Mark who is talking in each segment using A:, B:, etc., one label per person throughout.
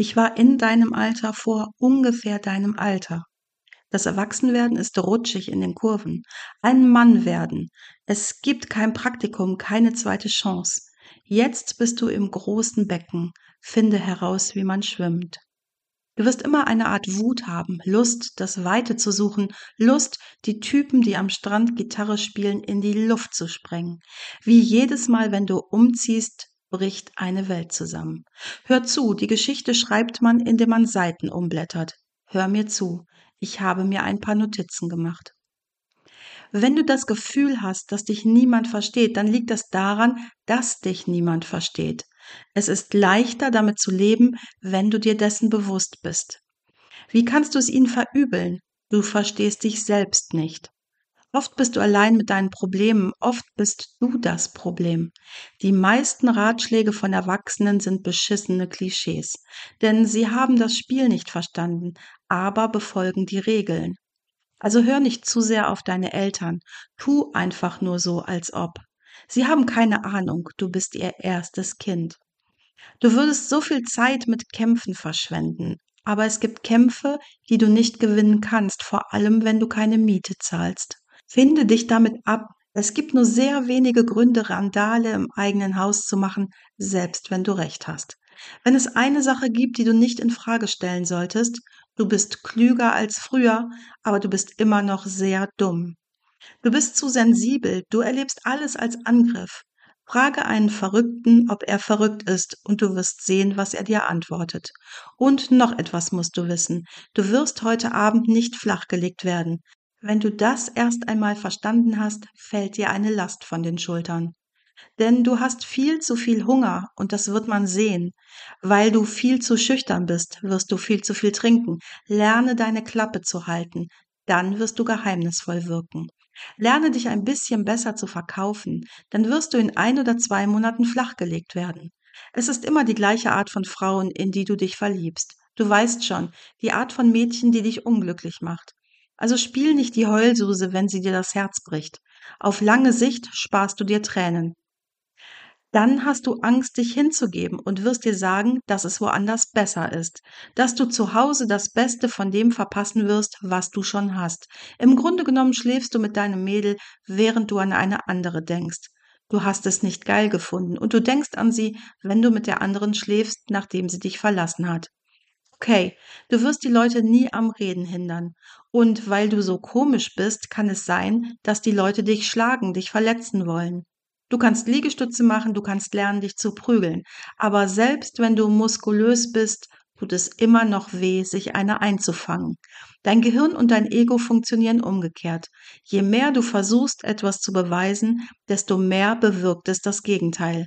A: ich war in deinem Alter vor ungefähr deinem Alter. Das Erwachsenwerden ist rutschig in den Kurven. Ein Mann werden. Es gibt kein Praktikum, keine zweite Chance. Jetzt bist du im großen Becken. Finde heraus, wie man schwimmt. Du wirst immer eine Art Wut haben, Lust, das Weite zu suchen, Lust, die Typen, die am Strand Gitarre spielen, in die Luft zu sprengen. Wie jedes Mal, wenn du umziehst, bricht eine Welt zusammen. Hör zu, die Geschichte schreibt man, indem man Seiten umblättert. Hör mir zu, ich habe mir ein paar Notizen gemacht. Wenn du das Gefühl hast, dass dich niemand versteht, dann liegt das daran, dass dich niemand versteht. Es ist leichter damit zu leben, wenn du dir dessen bewusst bist. Wie kannst du es ihnen verübeln? Du verstehst dich selbst nicht. Oft bist du allein mit deinen Problemen, oft bist du das Problem. Die meisten Ratschläge von Erwachsenen sind beschissene Klischees, denn sie haben das Spiel nicht verstanden, aber befolgen die Regeln. Also hör nicht zu sehr auf deine Eltern, tu einfach nur so, als ob. Sie haben keine Ahnung, du bist ihr erstes Kind. Du würdest so viel Zeit mit Kämpfen verschwenden, aber es gibt Kämpfe, die du nicht gewinnen kannst, vor allem wenn du keine Miete zahlst. Finde dich damit ab. Es gibt nur sehr wenige Gründe, Randale im eigenen Haus zu machen, selbst wenn du recht hast. Wenn es eine Sache gibt, die du nicht in Frage stellen solltest, du bist klüger als früher, aber du bist immer noch sehr dumm. Du bist zu sensibel, du erlebst alles als Angriff. Frage einen Verrückten, ob er verrückt ist, und du wirst sehen, was er dir antwortet. Und noch etwas musst du wissen. Du wirst heute Abend nicht flachgelegt werden. Wenn du das erst einmal verstanden hast, fällt dir eine Last von den Schultern. Denn du hast viel zu viel Hunger und das wird man sehen. Weil du viel zu schüchtern bist, wirst du viel zu viel trinken. Lerne deine Klappe zu halten, dann wirst du geheimnisvoll wirken. Lerne dich ein bisschen besser zu verkaufen, dann wirst du in ein oder zwei Monaten flachgelegt werden. Es ist immer die gleiche Art von Frauen, in die du dich verliebst. Du weißt schon, die Art von Mädchen, die dich unglücklich macht. Also spiel nicht die Heulsuse, wenn sie dir das Herz bricht. Auf lange Sicht sparst du dir Tränen. Dann hast du Angst, dich hinzugeben und wirst dir sagen, dass es woanders besser ist, dass du zu Hause das Beste von dem verpassen wirst, was du schon hast. Im Grunde genommen schläfst du mit deinem Mädel, während du an eine andere denkst. Du hast es nicht geil gefunden und du denkst an sie, wenn du mit der anderen schläfst, nachdem sie dich verlassen hat. Okay, du wirst die Leute nie am Reden hindern. Und weil du so komisch bist, kann es sein, dass die Leute dich schlagen, dich verletzen wollen. Du kannst Liegestütze machen, du kannst lernen, dich zu prügeln. Aber selbst wenn du muskulös bist, tut es immer noch weh, sich eine einzufangen. Dein Gehirn und dein Ego funktionieren umgekehrt. Je mehr du versuchst, etwas zu beweisen, desto mehr bewirkt es das Gegenteil.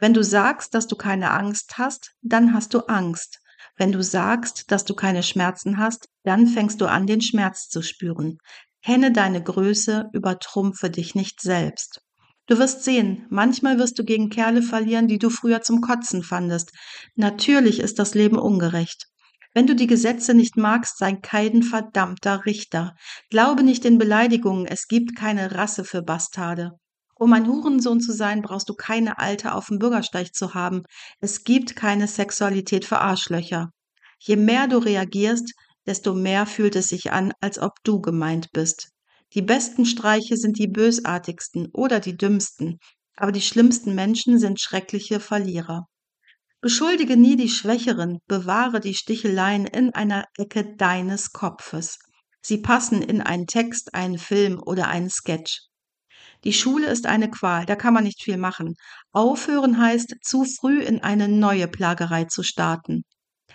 A: Wenn du sagst, dass du keine Angst hast, dann hast du Angst. Wenn du sagst, dass du keine Schmerzen hast, dann fängst du an, den Schmerz zu spüren. Kenne deine Größe, übertrumpfe dich nicht selbst. Du wirst sehen, manchmal wirst du gegen Kerle verlieren, die du früher zum Kotzen fandest. Natürlich ist das Leben ungerecht. Wenn du die Gesetze nicht magst, sei kein verdammter Richter. Glaube nicht in Beleidigungen, es gibt keine Rasse für Bastarde. Um ein Hurensohn zu sein, brauchst du keine Alte auf dem Bürgersteig zu haben. Es gibt keine Sexualität für Arschlöcher. Je mehr du reagierst, desto mehr fühlt es sich an, als ob du gemeint bist. Die besten Streiche sind die bösartigsten oder die dümmsten, aber die schlimmsten Menschen sind schreckliche Verlierer. Beschuldige nie die Schwächeren, bewahre die Sticheleien in einer Ecke deines Kopfes. Sie passen in einen Text, einen Film oder einen Sketch. Die Schule ist eine Qual, da kann man nicht viel machen. Aufhören heißt, zu früh in eine neue Plagerei zu starten.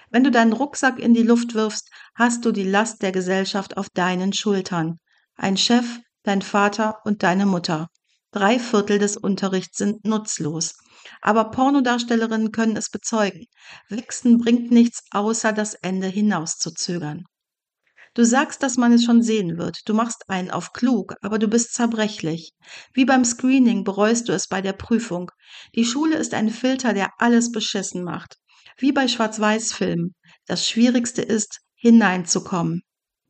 A: Wenn du deinen Rucksack in die Luft wirfst, hast du die Last der Gesellschaft auf deinen Schultern. Ein Chef, dein Vater und deine Mutter. Drei Viertel des Unterrichts sind nutzlos. Aber Pornodarstellerinnen können es bezeugen. Wichsen bringt nichts, außer das Ende hinauszuzögern. Du sagst, dass man es schon sehen wird. Du machst einen auf klug, aber du bist zerbrechlich. Wie beim Screening bereust du es bei der Prüfung. Die Schule ist ein Filter, der alles beschissen macht. Wie bei Schwarz-Weiß-Filmen. Das Schwierigste ist, hineinzukommen.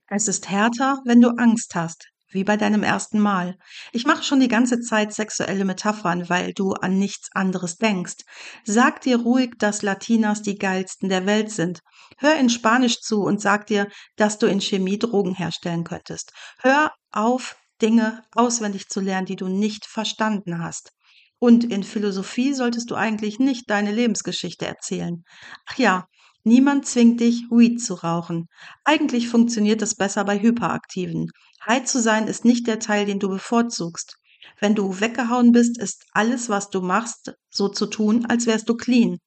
A: Es ist härter, wenn du Angst hast, wie bei deinem ersten Mal. Ich mache schon die ganze Zeit sexuelle Metaphern, weil du an nichts anderes denkst. Sag dir ruhig, dass Latinas die geilsten der Welt sind. Hör in Spanisch zu und sag dir, dass du in Chemie Drogen herstellen könntest. Hör auf, Dinge auswendig zu lernen, die du nicht verstanden hast. Und in Philosophie solltest du eigentlich nicht deine Lebensgeschichte erzählen. Ach ja, niemand zwingt dich, Weed zu rauchen. Eigentlich funktioniert es besser bei Hyperaktiven. High zu sein ist nicht der Teil, den du bevorzugst. Wenn du weggehauen bist, ist alles, was du machst, so zu tun, als wärst du clean.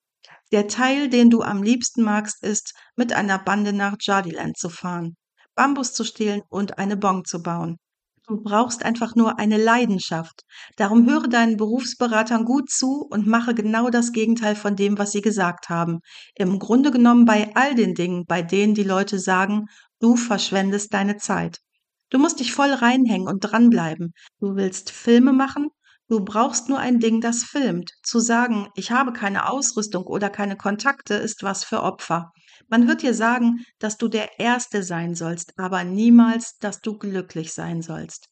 A: Der Teil, den du am liebsten magst, ist, mit einer Bande nach Jardiland zu fahren, Bambus zu stehlen und eine Bong zu bauen. Du brauchst einfach nur eine Leidenschaft. Darum höre deinen Berufsberatern gut zu und mache genau das Gegenteil von dem, was sie gesagt haben. Im Grunde genommen bei all den Dingen, bei denen die Leute sagen, du verschwendest deine Zeit. Du musst dich voll reinhängen und dranbleiben. Du willst Filme machen? Du brauchst nur ein Ding, das filmt. Zu sagen, ich habe keine Ausrüstung oder keine Kontakte, ist was für Opfer. Man wird dir sagen, dass du der Erste sein sollst, aber niemals, dass du glücklich sein sollst.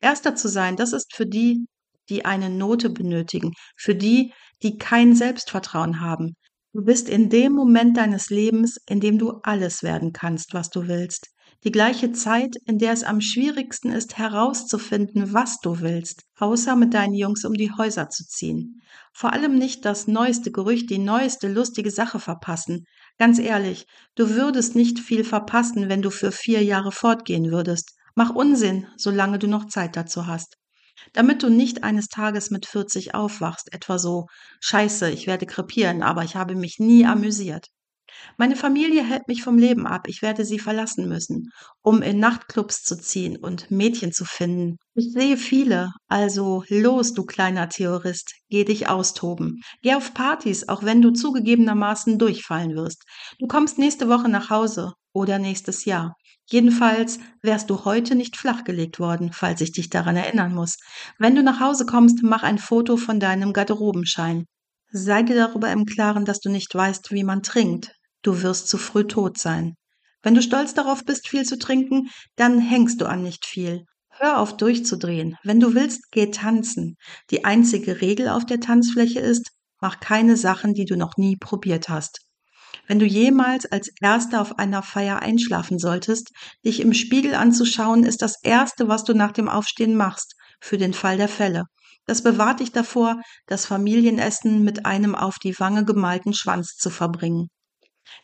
A: Erster zu sein, das ist für die, die eine Note benötigen, für die, die kein Selbstvertrauen haben. Du bist in dem Moment deines Lebens, in dem du alles werden kannst, was du willst. Die gleiche Zeit, in der es am schwierigsten ist, herauszufinden, was du willst, außer mit deinen Jungs um die Häuser zu ziehen. Vor allem nicht das neueste Gerücht, die neueste lustige Sache verpassen, Ganz ehrlich, du würdest nicht viel verpassen, wenn du für vier Jahre fortgehen würdest. Mach Unsinn, solange du noch Zeit dazu hast. Damit du nicht eines Tages mit 40 aufwachst, etwa so, scheiße, ich werde krepieren, aber ich habe mich nie amüsiert. Meine Familie hält mich vom Leben ab. Ich werde sie verlassen müssen, um in Nachtclubs zu ziehen und Mädchen zu finden. Ich sehe viele. Also los, du kleiner Theorist. Geh dich austoben. Geh auf Partys, auch wenn du zugegebenermaßen durchfallen wirst. Du kommst nächste Woche nach Hause oder nächstes Jahr. Jedenfalls wärst du heute nicht flachgelegt worden, falls ich dich daran erinnern muss. Wenn du nach Hause kommst, mach ein Foto von deinem Garderobenschein. Sei dir darüber im Klaren, dass du nicht weißt, wie man trinkt. Du wirst zu früh tot sein. Wenn du stolz darauf bist, viel zu trinken, dann hängst du an nicht viel. Hör auf durchzudrehen. Wenn du willst, geh tanzen. Die einzige Regel auf der Tanzfläche ist, mach keine Sachen, die du noch nie probiert hast. Wenn du jemals als Erster auf einer Feier einschlafen solltest, dich im Spiegel anzuschauen, ist das Erste, was du nach dem Aufstehen machst, für den Fall der Fälle. Das bewahrt dich davor, das Familienessen mit einem auf die Wange gemalten Schwanz zu verbringen.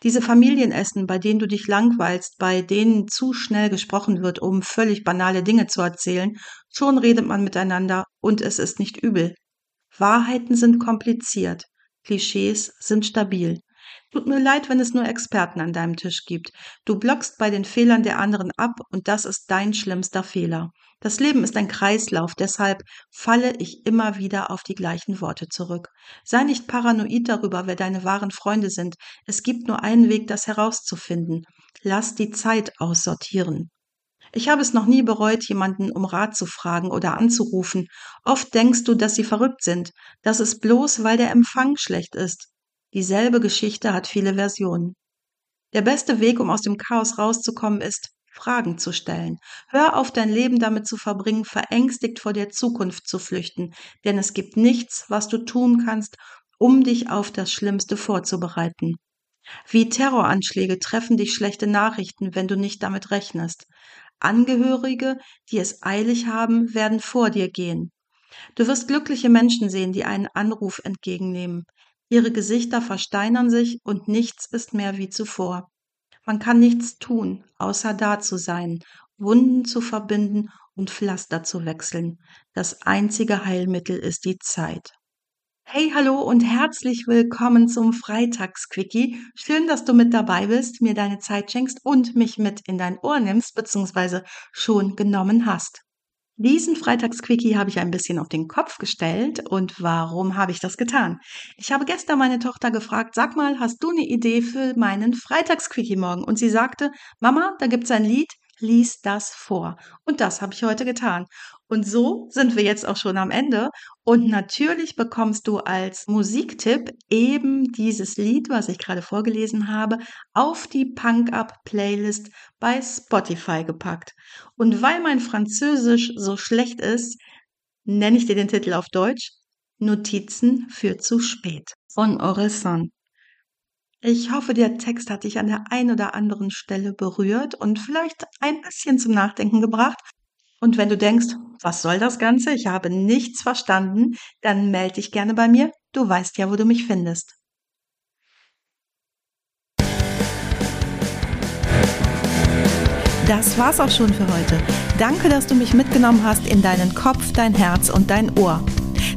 A: Diese Familienessen, bei denen du dich langweilst, bei denen zu schnell gesprochen wird, um völlig banale Dinge zu erzählen, schon redet man miteinander und es ist nicht übel. Wahrheiten sind kompliziert, Klischees sind stabil. Tut mir leid, wenn es nur Experten an deinem Tisch gibt. Du blockst bei den Fehlern der anderen ab und das ist dein schlimmster Fehler. Das Leben ist ein Kreislauf, deshalb falle ich immer wieder auf die gleichen Worte zurück. Sei nicht paranoid darüber, wer deine wahren Freunde sind. Es gibt nur einen Weg, das herauszufinden. Lass die Zeit aussortieren. Ich habe es noch nie bereut, jemanden um Rat zu fragen oder anzurufen. Oft denkst du, dass sie verrückt sind. Das ist bloß, weil der Empfang schlecht ist. Dieselbe Geschichte hat viele Versionen. Der beste Weg, um aus dem Chaos rauszukommen, ist, Fragen zu stellen. Hör auf, dein Leben damit zu verbringen, verängstigt vor der Zukunft zu flüchten, denn es gibt nichts, was du tun kannst, um dich auf das Schlimmste vorzubereiten. Wie Terroranschläge treffen dich schlechte Nachrichten, wenn du nicht damit rechnest. Angehörige, die es eilig haben, werden vor dir gehen. Du wirst glückliche Menschen sehen, die einen Anruf entgegennehmen. Ihre Gesichter versteinern sich und nichts ist mehr wie zuvor. Man kann nichts tun, außer da zu sein, Wunden zu verbinden und Pflaster zu wechseln. Das einzige Heilmittel ist die Zeit. Hey, hallo und herzlich willkommen zum Freitagsquickie. Schön, dass du mit dabei bist, mir deine Zeit schenkst und mich mit in dein Ohr nimmst, beziehungsweise schon genommen hast. Diesen Freitagsquickie habe ich ein bisschen auf den Kopf gestellt. Und warum habe ich das getan? Ich habe gestern meine Tochter gefragt, sag mal, hast du eine Idee für meinen Freitagsquickie morgen? Und sie sagte, Mama, da gibt es ein Lied, lies das vor. Und das habe ich heute getan. Und so sind wir jetzt auch schon am Ende. Und natürlich bekommst du als Musiktipp eben dieses Lied, was ich gerade vorgelesen habe, auf die Punk Up Playlist bei Spotify gepackt. Und weil mein Französisch so schlecht ist, nenne ich dir den Titel auf Deutsch Notizen für zu spät von Orelsan. Ich hoffe, der Text hat dich an der einen oder anderen Stelle berührt und vielleicht ein bisschen zum Nachdenken gebracht. Und wenn du denkst, was soll das Ganze? Ich habe nichts verstanden, dann melde dich gerne bei mir. Du weißt ja, wo du mich findest. Das war's auch schon für heute. Danke, dass du mich mitgenommen hast in deinen Kopf, dein Herz und dein Ohr.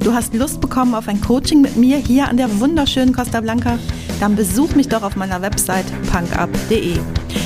A: Du hast Lust bekommen auf ein Coaching mit mir hier an der wunderschönen Costa Blanca? Dann besuch mich doch auf meiner Website punkup.de.